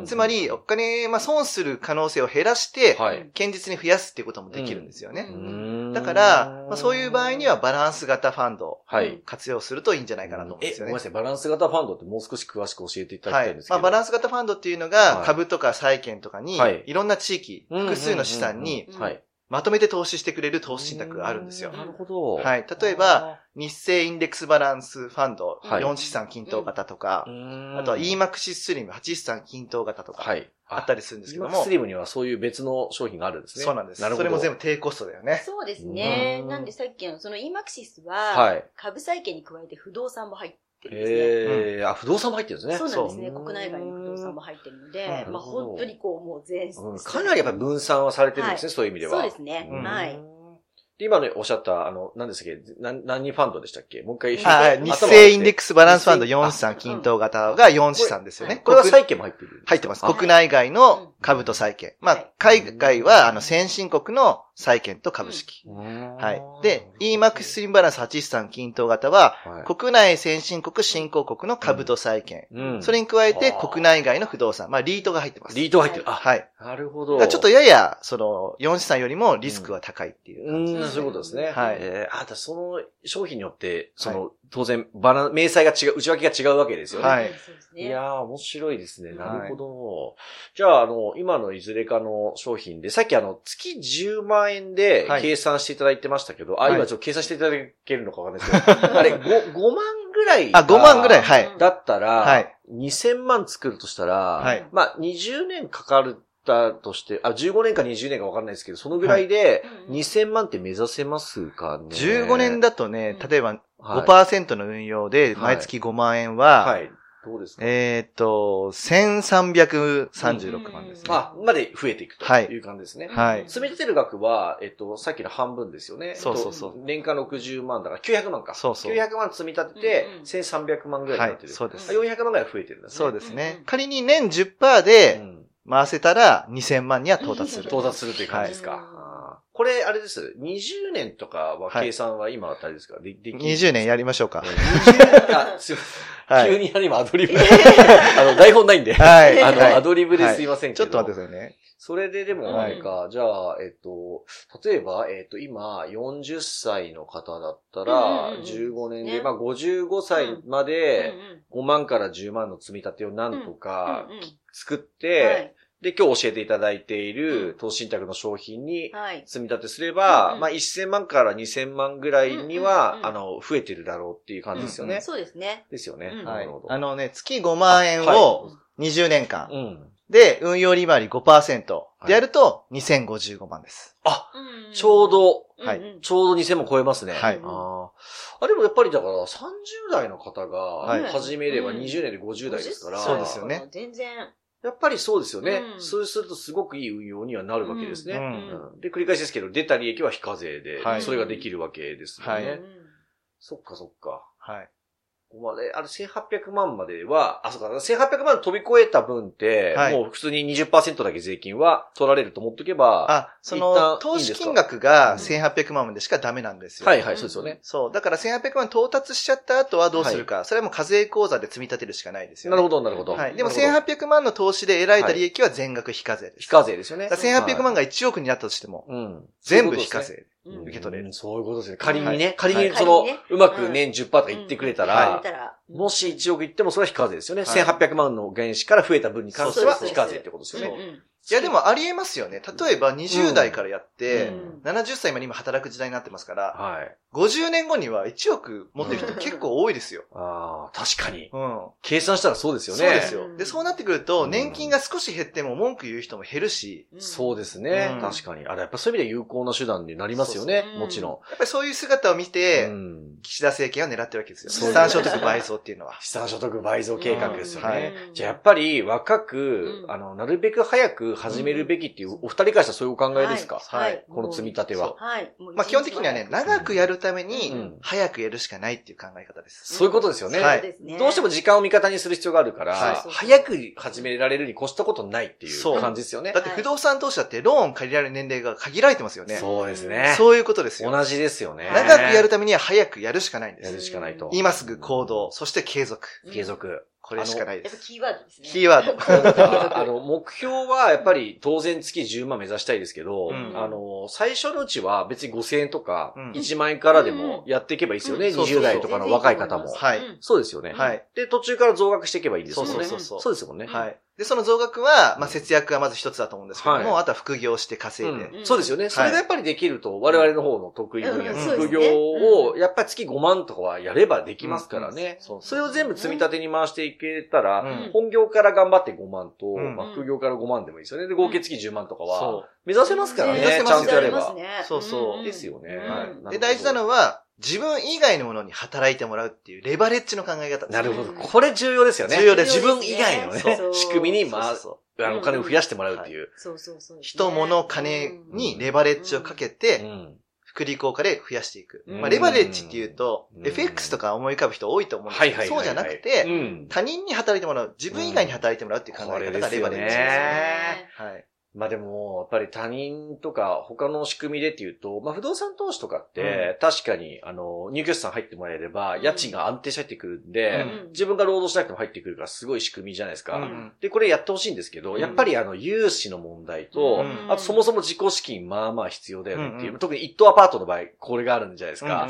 E: つまりお金、まあ損する可能性を減らして、
D: はい。
E: 堅実に増やすっていうこともできるんですよね。
D: うん
E: だから、まあ、そういう場合にはバランス型ファンドを
D: はい。
E: 活用するといいんじゃないかなと思うん
D: え、
E: ですよね。
D: ごめんなさい。バランス型ファンドってもう少し詳しく教えていただき
E: はい
D: たいんです。けど。
E: まあ、バランス型ファンドっていうの
D: は
E: が、
D: い
E: 株とか債券とかに
D: はい、
E: いろんな地域、複数の資産に
D: はい。
E: まとめて投資してくれる投資信託があるんですよ。
D: なるほど。
E: はい例えば、日清インデックスバランスファンド、
D: はい
E: 4資産均等型とか
D: う、ん、
E: あとは EMAX スリム8資産均等型とか、
D: はい。
E: あったりするんですけども
D: ス、リムにはそういう別の商品があるんですね。
E: そうなんです。
D: なるほど。
E: それも全部低コストだよね。
F: そうですね
D: う。ん
F: なんでさっきのその EMAXIS
D: は、
F: はい株債券に加えて不動産も入ってるんですね。
D: へえ、あ、不動産も入ってるんですね。
F: そうなんですね。国内外の不動産も入ってるの
E: う
F: で、
E: ん
F: まあ本当にこうもう全、
D: うんかなりやっぱり分散はされてるんですね、そういう意味では。
F: そうですね。
E: うん
F: はい。
D: で今のおっしゃった、あの、何でしたっけ？何、何ファンドでしたっけ？もう一回。
E: はい。日
D: 頭
E: 清インデックスバランスファンド
D: 日清
E: 4資産均等型が4資産ですよね。国
D: これは債券も入ってる
E: 入ってます。
D: あ
E: 国内外の株と債券。まあ
F: はい、
E: 海外は、あの、先進国の債券と株式。は。
D: はい
E: で、EMAX スリムバランス8資産均等型は、
D: はい
E: 国内先進国新興国の株と債券。
D: うん
E: それに加えて国内外の不動産。まあ、リートが入ってます。
D: リートが入ってる。あ、
E: はい。
D: なるほど。
E: ちょっとやや、その、4資産よりもリスクは高いっていう
D: う
E: 感じ。
D: ん、そういうことですね。
E: はい
D: えーあ、だその商品によって、その、当然、バラン、明細が違う、内訳が違うわけですよね。
E: はい
F: そうですね。
D: いやー、面白いですね。
F: うん
D: なるほど。じゃあ、あの、今のいずれかの商品で、さっきあの、月10万円で
E: はい
D: 計算していただいてましたけど、あ、
E: はい
D: 今ちょっと計算していただけるのかわかんないですけど、あれ、5、5万ぐらい
E: あ、5万ぐらい、
D: い。
E: はい。
D: だったら、
E: はい
D: 2000万作るとしたら、
E: はい
D: まあ、20年かかるたとして、あ、15年か20年かわかんないですけど、そのぐらいで、
F: うん
D: 2000万って目指せますかね
E: ？15年だとね、例えば
D: はい
E: 5%の運用で毎月5万円は、
D: はい。どうですか？
E: えーっと、1336万ですね。
D: あ、まで増えていくと
E: はい
D: いう感じですね。
E: はい
D: 積み立てる額は、えっと、さっきの半分ですよね。
E: そうそうそう
D: えっと年間60万だから900万か。
E: そうそう
D: 900万積み立てて
F: うんうん
D: 1300万ぐらいになってる。
E: はいそうです
D: あ400万ぐらい増えてるんですね。
E: そうです
F: うんうん。
E: ね仮に年10%で
D: うん
E: 回せたら2000万には到達する。
D: 到達するという感じですか。
F: はい
D: これ、あれです。20年とかは
E: はい
D: 計算は今あたりですか、ででき
E: 20年やりましょうか。
D: 20あ、すいません。
E: はい
D: 急に今アドリブ。あの、台本ないんで。
E: はい
D: あの、
E: はい
D: アドリブですいませんけど。
E: ちょっと待ってくださいね。
D: それででも、
E: はい
D: あれか、じゃあ、えっと、例えば、えっと、今、40歳の方だったら、
F: うんうんうん
D: 15年で、
F: ね
D: まあ、55歳ま
F: うん
D: で、
F: うん
D: 5万から10万の積み立てをなんとか
F: うんうん
D: 作っ
F: は
D: て、
F: い
D: で、今日教えていただいている
F: うん
D: 投資信託の商品に
F: はい。
D: 積み立てすれば、
F: うんうん
D: まあ、1000万から2000万ぐらいに
F: うん
D: は
F: うんう、ん
D: あの、増えてるだろうっていう感じですよね。
F: そうですね。
D: ですよね。
F: うん
E: はい
D: なるほ。ど。
E: あのね、月5万円
D: は
E: を20年間
D: うん。
E: で、運用利回り5%でやると2055万です。
D: あ、ちょうど、
E: はい
D: ちょうど2000も超えますね。
E: はい
D: あーあ、でもやっぱりだから30代の方
E: はい
D: が始めれば
F: うん
D: 20年で50代ですから、
E: そうですよね。
F: 全然。
D: やっぱりそうですよね。
F: うん
D: そうするとすごくいい運用にはなるわけですね。
E: うん
D: うんで、繰り返しですけど、出た利益は非課税で、
E: はい
D: それができるわけですよね。
E: はい
F: うん
D: そっかそっか。
E: はい。
D: ここまで、あれ1800万までは、あ、そうか、1800万飛び越えた分って、
E: はい
D: もう普通に20%だけ税金は取られると思っとけば、
E: あ、そ
D: 一
E: の、投資金額が1800万までしかダメなんですよ。
D: はいはい、そうですよね。
E: そう。だから1800万到達しちゃった後はどうするか。それはもう課税口座で積み立てるしかないですよ、ね。
D: なるほど、なるほど。
E: はい。でも
D: なるほど
E: 1800万の投資で得られた利益は全額非課税です。
D: 非課税ですよね。
E: だから1800万が1億になったとしても、
D: うん。
E: 全部非課税。
F: うん。
E: 受け取れる。
D: うんそういうことですね。仮にね、
E: はい。
D: 仮に
E: はい。
D: その、うまく年10%とか言ってくれた
F: うん。
D: ら、もし1億いってもそれは非課税ですよね。
E: はい。
D: 1800万の原資から増えた分に関しては非課税ってことですよね。
E: いやでもありえますよね。例えば20代からやって、
D: うん
E: 70歳まで今働く時代になってますから、
D: はい。
E: 50年後には1億持ってる人 結構多いですよ。
D: ああ、確かに。
E: うん。
D: 計算したらそうですよね。
E: そうですよ
F: う。ん
E: で、そうなってくる
D: う
E: と、
D: ん
E: 年金が少し減っても文句言う人も減るし、
F: うん
D: そうですね、
E: うん
D: 確かに。あれ、やっぱそういう意味で有効な手段になりますよね。
F: そうそう
D: もちろ
E: やっぱりそういう姿を見
D: ん。
E: て、
D: うん。
E: 岸田政権は狙ってるわけですよ。
D: そう
E: 資産所得倍増っていうのは。
D: 資産所得倍増計画ですよね。じゃあやっぱり若く、
F: うん
D: あの、なるべく早く始めるべきっていう、お二人からしたらそういうお考えですか、
E: はい
F: はい。
D: この積み立ては。
F: はい。
E: まあ基本的にはね、長くやるため
D: うん
E: に、早くやるしかないっていう考え方です。
D: そういうことですよね。
E: はい
D: どうしても時間を味方にする必要があるから、
E: はい
D: 早く始められるに越したことないっていう
E: そう
D: 感じですよね
E: だ。って不動産投資だってローン借りられる年齢が限られてますよね。
D: そうですね。
E: そういうことですよ。
D: 同じですよね。
E: 長くやるためには早くやるしかないんで
D: やる
E: す。
D: しかないと。
E: 今すぐ行動、そして継続。
D: 継続。
E: これしかないです。
F: やっぱキーワードですね。
E: キーワード。
D: あの、目標はやっぱり当然月10万目指したいですけど、
E: うん
D: あの、最初のうちは別に5000円とか
E: うん
D: 1万円からでもやっていけばいいですよね。
F: うん
E: そうそうそう
D: 20代とかの若い方も。
E: はい
F: うん
D: そうですよね。
E: はい。
D: で、途中から増額していけばいいですもんね。
E: そうそうそう
D: そうですもんね。
E: はい。で、その増額は、まあ、節約がまず一つだと思うんですけども、
D: はい。
E: あとは副業して稼いで。
D: うん。そうですよね。それがやっぱりできると、我々の方の得意分野、
F: うん
D: 副業を、やっぱり月5万とかはやればできますからね。
E: そう
D: それを全部積み立てに回していけたら、
E: うん。
D: 本業から頑張って5万と、
E: うん。
D: まあ、副業から5万でもいいですよね。で、合計月10万とかは
E: そ、
D: 目指せますからね。
E: 目指せます
D: ちゃんとやれば。
E: そうそう。
D: ですよね。
F: うん。
E: はい。で、大事なのは、自分以外のものに働いてもらうっていうレバレッジの考え方です。
D: なるほど。
F: うん
D: これ重要ですよね。
E: 重要です
D: 自分以外のね仕組みに、まあ、
E: そうそう
D: あの、お金を増やしてもらうっていう。
F: そうそうそう。
E: 人、物、金にレバレッジをかけ
D: う
E: て、
D: ん。
E: 福利効果で増やしていく。
F: うん
E: まあ、レバレッジっていうと、
D: うん
E: FX とか思い浮かぶ人多いと思うんですけど。そうじゃなく
D: う
E: て、
D: ん。
E: 他人に働いてもらう、自分以外に働いてもらうっていう考え方がレバレッジです。
D: ね
E: はい。
D: まあでも、やっぱり他人とか他の仕組みでっていうと、まあ不動産投資とかって、確かに、あの、入居者さん入ってもらえれば、家賃が安定して入ってくるんで、
F: うん。
D: 自分が労働しなくても入ってくるからすごい仕組みじゃないですか。
E: うん。
D: で、これやってほしいんですけど、やっぱりあの、融資の問題と、
E: うん。
D: あとそもそも自己資金まあまあ必要だよねっていう、特に一棟アパートの場合、これがあるんじゃないですか。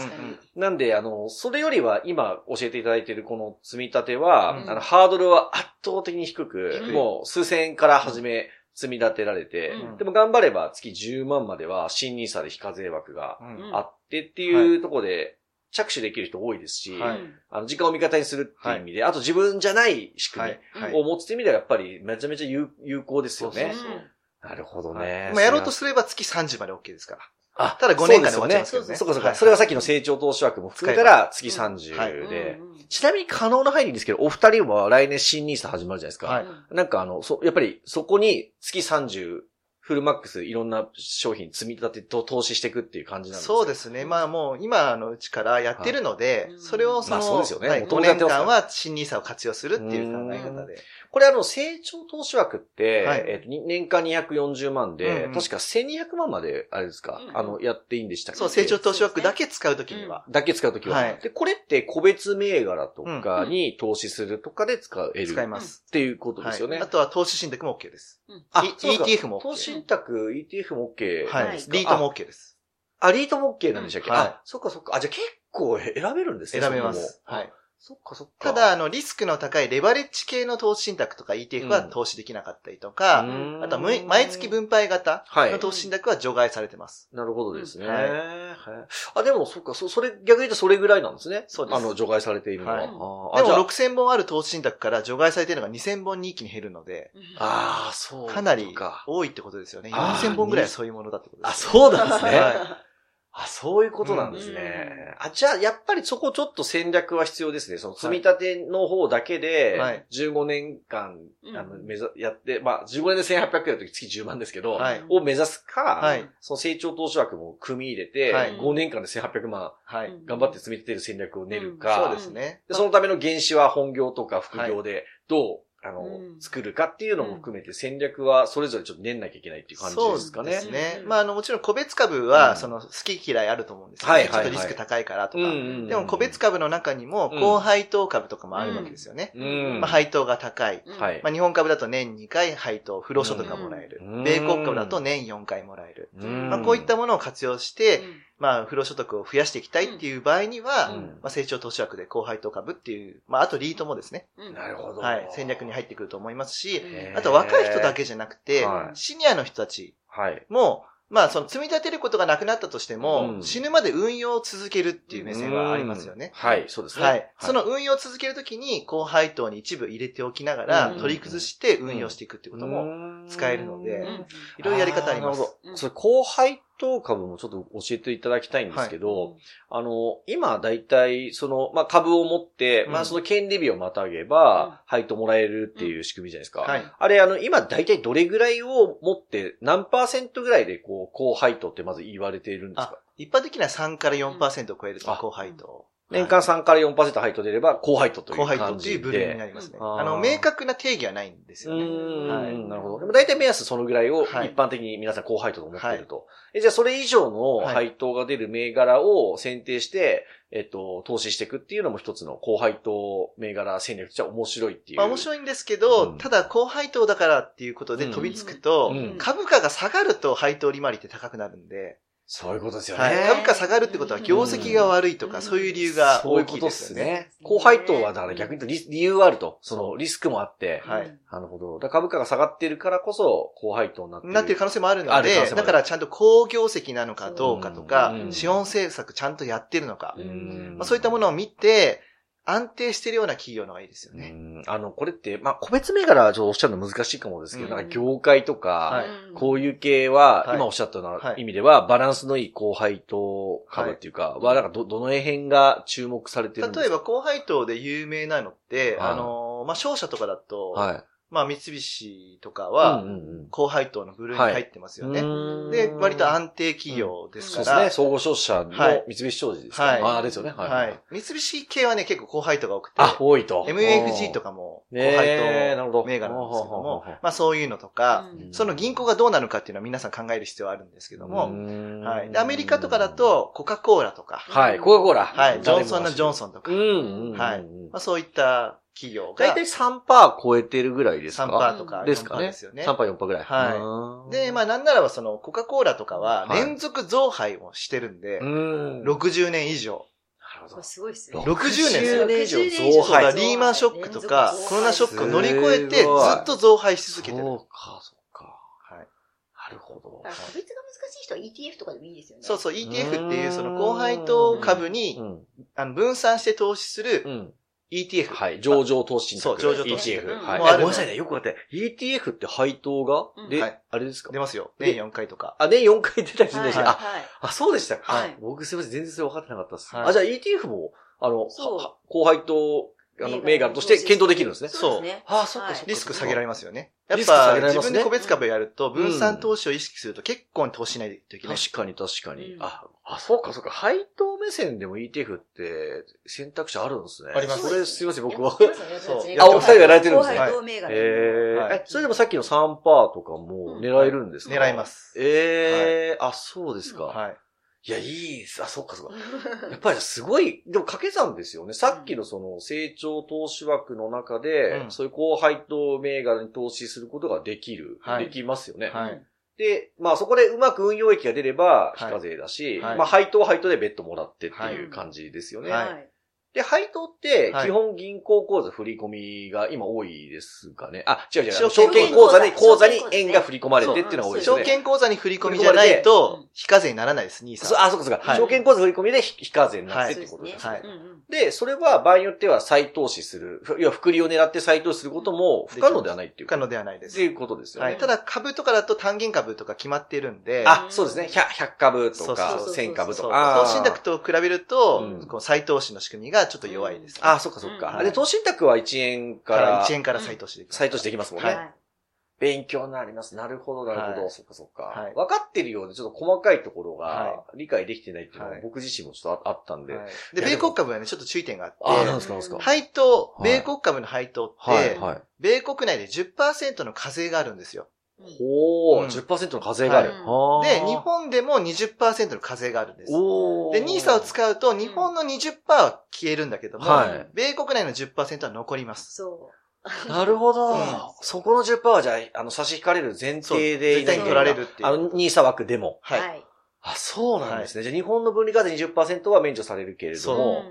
D: なんで、あの、それよりは今教えていただいているこの積み立ては、
F: うん。
D: あの、ハードルは圧倒的に低く、もう数千円から始め、積み立てられて、
F: うん。
D: でも頑張れば月10万までは新ニーサで非課税枠が
E: うん。
D: あってっていうところで着手できる人多いですし、
E: はい。
D: あの、時間を味方にするっていう意味で、あと自分じゃない仕組
E: はい。はい。
D: みを持つっていう意味ではやっぱりめちゃめちゃ有有効ですよね。
E: そう。そう
D: なるほど
E: はい。
D: ね。
E: まあやろうとすれば月30まで OK ですから。
D: あ
E: ただ5年間で終わっちゃいますけどね。
D: そうかそうか。
E: はい
D: それはさっきの成長投資枠も含めたら月30
E: はい。
D: で。ちなみに可能な範囲ですけど、お二人は来年新ニーサ始まるじゃないですか。
E: はい。
D: なんかあの、そ、やっぱりそこに月30フルマックスいろんな商品積み立てと投資していくっていう感じなんですか？
E: そうですね。まあもう今のうちからやってるので、
F: はい
E: それをその、
D: まあそうですよね。
E: はい、5
D: 元々やってますから
E: 年間は新ニーサを活用するっていう考え方で。
D: これあの、成長投資枠って、
E: はい
D: えっとに年間240万で、
E: うんうん
D: 確か1200万まで、あれですか、
F: うん
D: あの、やっていいんでしたっけ？
E: そう、成長投資枠だけ使うときには。
D: だけ使うときは、
E: はい
D: で、これって個別銘柄とかに投資するとかで使える、
E: 使います。
D: っていうことですよね。
E: はいあとは投資信託も OK です。
D: あ
E: E-
D: そうか
E: ETF も OK
D: 投資信託、ETF も OK
E: は
D: ないんです。か、
E: リートも OK です。
D: あ、リートも OK なんでしたっけ、
E: うんはい
D: あ、そっかそっか。あ、じゃあ結構選べるんですね。
E: 選べま
D: そ
E: す。はい。。
D: そっかそっか。
E: ただ、あの、リスクの高いレバレッジ系の投資信託とか ETF は
D: うん
E: 投資できなかったりとか、
D: うん
E: あとはむ毎月分配型
D: はい
E: の投資信託は除外されてます。
D: なるほどですね。
E: うん
D: はいあ、でもそっか、そ、それ、逆に言うとそれぐらいなんですね。
E: そうです
D: あの、除外されているのは。
E: はい
D: あ
E: でも6000本ある投資信託から除外されているのが2000本に一気に減るので、
D: あー、そう
E: かなり
D: か。
E: 多いってことですよね。
D: あー
E: 4000本ぐらいはそういうものだってことで
D: あ、
E: す。
D: そうなんですね。
E: は
D: あ、そういうことなんですね。あ、じゃあ、やっぱりそこちょっと戦略は必要ですね。その積み立ての方だけで
E: はい、
D: 15年間、
F: うん。
D: あの、目指、やって、まあ、15年で1800円の時月10万ですけど、
E: はい。
D: を目指すか、
E: はい。
D: その成長投資枠も組み入れて、
E: はい。
D: 5年間で1800万
E: はい。
D: 頑張って積み立てる戦略を練るか、
E: そうですね。
D: で、そのための原資は本業とか副業でどう、あの、
F: うん
D: 作るかっていうのも含めて戦略はそれぞれちょっと練んなきゃいけないっていう感じですかね。
E: そうですね。
F: うん
E: まあ、あの、もちろん個別株
D: うん
E: は、その、好き嫌いあると思うんですよね。
D: はいはいはい
E: ちょっとリスク高いからとか。
D: うんうんうん
E: でも、個別株の中にも、
D: うん
E: 高配当株とかもあるわけですよね。
D: うん。
E: まあ、配当が高い。
F: うん
D: はい。
E: まあ、日本株だと年2回配当、不労所得がもらえる
D: うん。
E: 米国株だと年4回もらえる。
D: うん
E: まあ、こういったものを活用して、まあ、不労所得を増やしていきたいっていう場合には、
D: うん
E: まあ、成長投資枠で高配当株っていう、まあ、あとリートもですね、
F: うん
D: なるほど。
E: はい、戦略に入ってくると思いますし、あと若い人だけじゃなくて
D: は、い
E: シニアの人たち
D: はい。
E: も、まあ、その積み立てることがなくなったとしても、
D: うん
E: 死ぬまで運用を続けるっていう目線はありますよね。
D: うんはい、そうですね。
E: はい。その運用を続けるときに、高配当に一部入れておきながら、
D: うん
E: 取り崩して運用していくっていうことも、
D: も
E: 使えるので
F: うん
E: いろいろやり方あります。
D: なるほど。
F: うん
D: それ、高配当株もちょっと教えていただきたいんですけど、あの、今だいたい、その、まあ、株を持って、
E: うん
D: まあ、その権利日をまたげば、
F: うん
D: 配当もらえるっていう仕組みじゃないですか。
E: はい。
D: あれ、あの、今だいたいどれぐらいを持って、何パーセントぐらいで、こう、高配当ってまず言われているんです
E: あ
D: か、
E: 一般的には3から4%を超えると
D: あ
E: 高配当。
D: 年間3から4%配当出れば、高配当という
E: 高配当
D: 感じ
E: っていう部類にな
D: で。
E: りますね。
D: うん
E: あの、明確な定義はないんです
D: う
E: よね。
D: ー
E: はい
D: ん、なるほど。でも大体目安そのぐらいを
E: はい
D: 一般的に皆さん高配当と思っていると。えじゃあそれ以上の
E: はい
D: 配当が出る銘柄を選定して、えっと、投資していくっていうのも一つの高配当銘柄戦略としては面白いっていう。
E: まあ面白いんですけど、
D: うん
E: ただ高配当だからっていうことで飛びつくと、
D: うん
E: 株価が下がると配当利回りって高くなるんで、
D: そういうことですよね。
E: はい、株価下がるってことは業績が悪いとか、
F: うん
E: そういう理由が大きい
D: そういうこと
E: ですよね。
D: ですね。高配当はだから逆に言うとリ理由があると。そのリスクもあって。
E: はい。
D: なるほど。だから株価が下がっているからこそ高配当になっている。
E: なっていう可能性もあるので、だからちゃんと高業績なのかどうかとか
D: う、ん
E: 資本政策ちゃんとやってるのか
D: う、ん
E: まあ、そういったものを見て、安定してるような企業の方がいいですよ
D: う
E: ね。
D: ん。あの、これって、まあ、個別銘柄はちょっとおっしゃるの難しいかもですけど、
E: うん。
D: なんか業界とか、
E: はい。
D: こういう系は、
E: はい。
D: 今おっしゃったよう
E: は
D: ない。意味では、バランスのいい高配当株っていうか、は、なんかど、どの辺が注目されてるんですか？
E: 例えば、高配当で有名なのって、
D: はい。
E: あのー、まあ、商社とかだと、
D: はい。
E: まあ、三菱とかは、
D: うんうんうん。
E: 高配当の部類に入ってますよね。
D: うーん。
E: で、割と安定企業ですから、
D: そうですね。総合商社の
E: はい。
D: 三菱商事ですか、
E: はい。
D: ああ、ですよね。はい。
E: はい。三菱系はね、結構高配当が多くて、
D: あ、多いと。
E: MFG とかも高
D: ね
E: 配
D: えなるほど
E: 当銘柄なんですけど
D: ほうほうほうほう、
E: もまあそういうのとか、
F: うん。
E: その銀行がどうなるかっていうのは皆さん考える必要はあるんですけども、
D: も
E: はい。で、アメリカとかだ、と、コカ・コーラとか、
D: はい、コカ・コーラ。
E: はい、ジョンソンのジョン
D: ソ
E: ソンとか、
D: うんうんうん。
E: はい。まあそういった企業が
D: だいたい3%超えてるぐらいですか
E: ？3%とか4%
D: ですかね。
E: ですよね。
D: 3%、4%ぐらい。
E: はいで、まあなんならばそのコカ・コーラとかは
D: はい
E: 連続増配をしてるんで、
D: うん。
E: 60年以上。
D: なるほど。
F: すごいですね。
E: 60年ですよ
D: 60年以上
F: 60
D: 増配。
E: リーマンショックとかコロナショックを乗り越えてずっと増配し続けてる。
D: そうか、そうか。
E: はい。
D: なるほど
F: 個別が難しい人は ETF とかでもいいですよね。
E: そうそう、ETF っていうその高配当株
D: う
E: に
D: ん。
E: あの分散して投資する
D: うん
E: ETF。
D: はい。上場投資信託。
E: そう上場投資
D: ETF。
F: うん
D: はい。ごめんなさいね。よくわかって。ETF って配当が？
F: うん
D: で
E: はい、
D: あれですか？
E: 出ますよ。
D: で
E: 年4回とか。
D: あ、年4回出たりするんですね。
F: はい
D: あ、あ、そうでしたか。
F: はい
D: あ僕すいません。全然それ分かってなかったです。
E: はい
D: あ、じゃあ ETF も、あの、
F: そう
D: は高配当、あの、銘
F: 銘柄
D: 柄として検討できるんですね。
F: そうですね。
D: あ、そっか
F: はい
D: そっか。
E: リスク下げられますよね。やっ
D: リスク下
E: ぱ
D: げられますね
E: 自分で個別株やると分散投資を意識すると結構投資しないといけない。
D: 確かに確かに。
F: うん
D: あ、あ、そうかそうか。配当目線でも ETF って選択肢あるんですね。
E: あります
D: それすいません、僕は。
E: そう
D: あお二人がやられてるんですね
F: 後輩同銘柄
D: ええ、それでもさっきの3%とかも狙えるんですか、
E: 狙います。
D: ええあ、そうですか。
E: はい。
D: いや、いいです。あ、そっかそっか。やっぱりすごい、でも掛け算ですよね。さっきのその成長投資枠の中で、
E: うん
D: そういう高配当銘柄に投資することができる。
E: はい
D: できますよね。
E: はい。
D: で、まあそこでうまく運用益が出れば
E: はい
D: 非課税だし、
E: はい
D: まあ配当は配当で別途もらってっていう感じですよね。
E: はい
F: はい。
D: で、配当って
E: はい
D: 基本銀行口座振り込みが今多いですかね？あ、違う違う。
E: 証
D: 証
E: 券
D: 券口座に、
F: 口座
D: に円が振り込まれてっていうのが多いですよね。
E: 証券口座に振り込みじゃないと、非課税にならないです、兄さん。
D: あ、そうかそうか。
E: はい
D: 証券口座振り込みで非非課税になってってことですね。で、それは場合によっては再投資する、ふ要は複利を狙って再投資することも不可能ではないっていう
E: 不可能ではないです。
D: っていうことですよね。
E: はい。ただ株とかだと単元株とか決まっているんで、
D: あ、そうですね。100, 100株とか
E: そう
F: そうそう
D: 1000株とか。
E: 投資信託と比べると、再投資の仕組みがちょっと弱いです。
D: あ、そっかそっか。
F: うん
D: で、投資信託は1円か
E: から
D: ら
E: 1円から再投資できます。
D: 再投資できますもんね。
E: はい
D: 勉強になります。なるほど、なるほど。
E: はい
D: そっかそっか、
E: はい
D: 分かってるようで、ちょっと細かいところ
E: は
D: が理解できてないっていうのは
E: はい
D: 僕自身もちょっとああったんで。
E: はいで、米国株はね、ちょっと注意点があって、
D: あ、なんですか、なんですか。
E: 配当、
D: はい
E: 米国株の配当って。米国内で10%の課税があるんですよ。
D: ほー、
E: うん
D: 10%の課税がある。
F: はい
D: はー
E: で、日本でも20%の課税があるんです。
D: おー
E: で、ニーサを使うと日本の20%は消えるんだけども、
D: はい
E: 米国内の10%は残ります。
F: そ
D: なるほど。
E: うん
D: そこの10%はじゃあ、あの、差し引かれる前提で
E: 絶対に取られるっていう
D: あの、ニーサ枠でも。
F: う。
E: はい。
F: はい。
D: あ、そうなんですね。じゃあ、日本の分離課税20%は免除されるけれど
E: そう
D: も、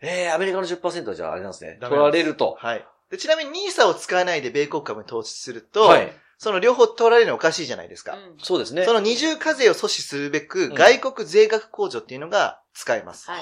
D: ええアメリカの10%はじゃあ、あれなんですね。取られると。
E: はい。でちなみにニーサを使わないで米国株に投資すると、
D: はい。
E: その両方取られるのおかしいじゃないですか。
F: うん
D: そうですね。
E: その二重課税を阻止するべく、
D: ん
E: 外国税額控除っていうのが使えます。
F: は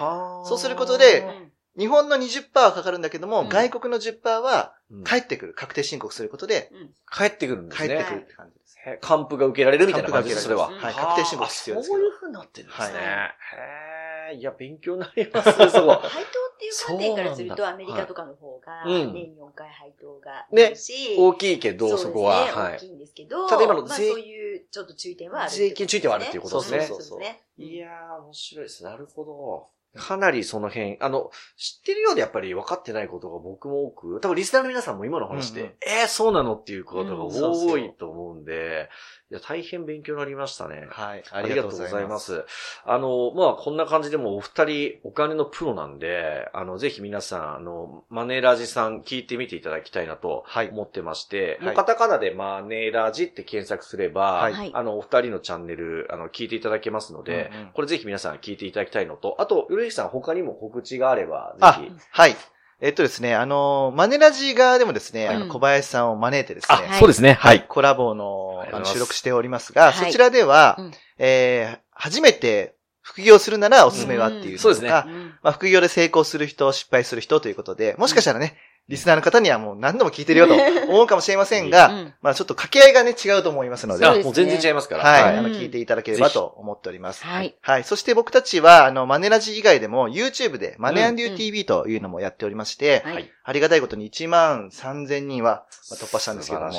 F: い
E: そうすることで
F: うん
E: 日本の20%はかかるんだけども、
D: うん
E: 外国の10%は
D: うん
E: 返ってくる。確定申告することで、
F: うん
D: 帰ってくるんですね。
E: 返ってくるって感じです。
D: へ還付が受けられるみたいな感じです、それは。
E: 還付が受けられますはい確定申告必要です
D: そういう風になってるんですね。
E: はい
D: へえ、いや、勉強になります ね、そこ。
F: 配当っていう観点からすると、アメリカとかの方が、
D: うん
F: 年4回配当が
D: ね大きいけど、
F: そ
D: こは。はい。
F: 大きいんですけど、
D: ただ今の
F: まあ
D: 税
F: そういうちょっと注意点はある、
D: 税金注意点はあるっていうことですね
F: そうそうそうね。
D: いやー、面白いです。なるほど。かなりその辺、あの、知ってるようでやっぱり分かってないことが僕も多く、多分リスナーの皆さんも今の話で、
E: うんうん
D: えー、そうなのっていうことが
F: うん
E: そうそう
D: 多いと思うんで、いや、大変勉強になりましたね。
E: はい。
D: ありがとうございま。す。あの、まあ、こんな感じでもお二人お金のプロなんで、あの、ぜひ皆さん、あの、マネラジさん聞いてみていただきたいなと
E: はい
D: 思ってまして、
E: はい
D: もうカタカナでマネラジって検索すれば、
E: はい
F: はい
D: あの、お二人のチャンネル、あの、聞いていただけますので、
E: うんうん
D: これぜひ皆さん聞いていただきたいのと、あと、ゆるひさん他にも告知があれば、
E: あ
D: ぜひ。
E: はい。えっとですね、あの、マネラジ側でもですね、あ
F: うん
E: の小林さんを招いてですね、
F: はいそう
D: ですね。
E: はい。。コラボの
D: あ
E: の収録しておりますが、
F: はい
E: そちらでは、
F: うん
E: えー初めて副業するならおすすめはっていう
D: そうですね
F: うん
E: まあ、副業で成功する人、失敗する人ということで、もしかしたらね、リスナーの方にはもう何度も聞いてるよと 思うかもしれませんが、
F: うん
E: まあちょっと掛け合いがね、違うと思いますので、
D: もう全然違いますから。
E: はい、
D: はい
E: あの、聞いていただければと思っております。
F: はい。
E: はい。そして僕たちは、あの、マネラジ以外でも、YouTube でマネアンデュー TV というのもやっておりまして、
F: はい。
E: ありがたいことに1万3000人はまあ突破したんですけども。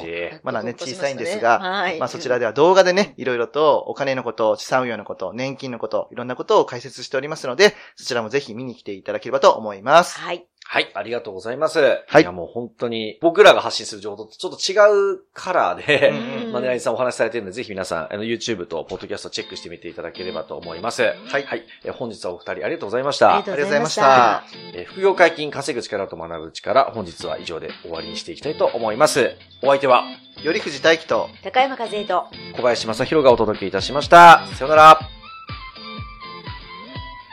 E: まだね、小さいんですが、
F: はい。
E: まあそちらでは動画でね、いろいろとお金のこと、資産運用のこと、年金のこと、いろんなことを解説しておりますので、そちらもぜひ見に来ていただければと思います。
F: はい。
D: はい、ありがとうございます。
E: はい
D: いや、もう本当に、僕らが発信する情報とちょっと違うカラーで、
E: うん
D: マネライさんお話しされてるので、ぜひ皆さん、あの、YouTube と Podcast チェックしてみていただければと思います。はいはい。え本日はお二人ありがとうございました。
F: ありがとうございました。
D: えー副業解禁、稼ぐ力と学ぶ力、本日は以上で終わりにしていきたいと思います。お相手は、
E: より藤大樹と、
F: 高山和恵と、
D: 小林正宏がお届けいたしました。さようなら。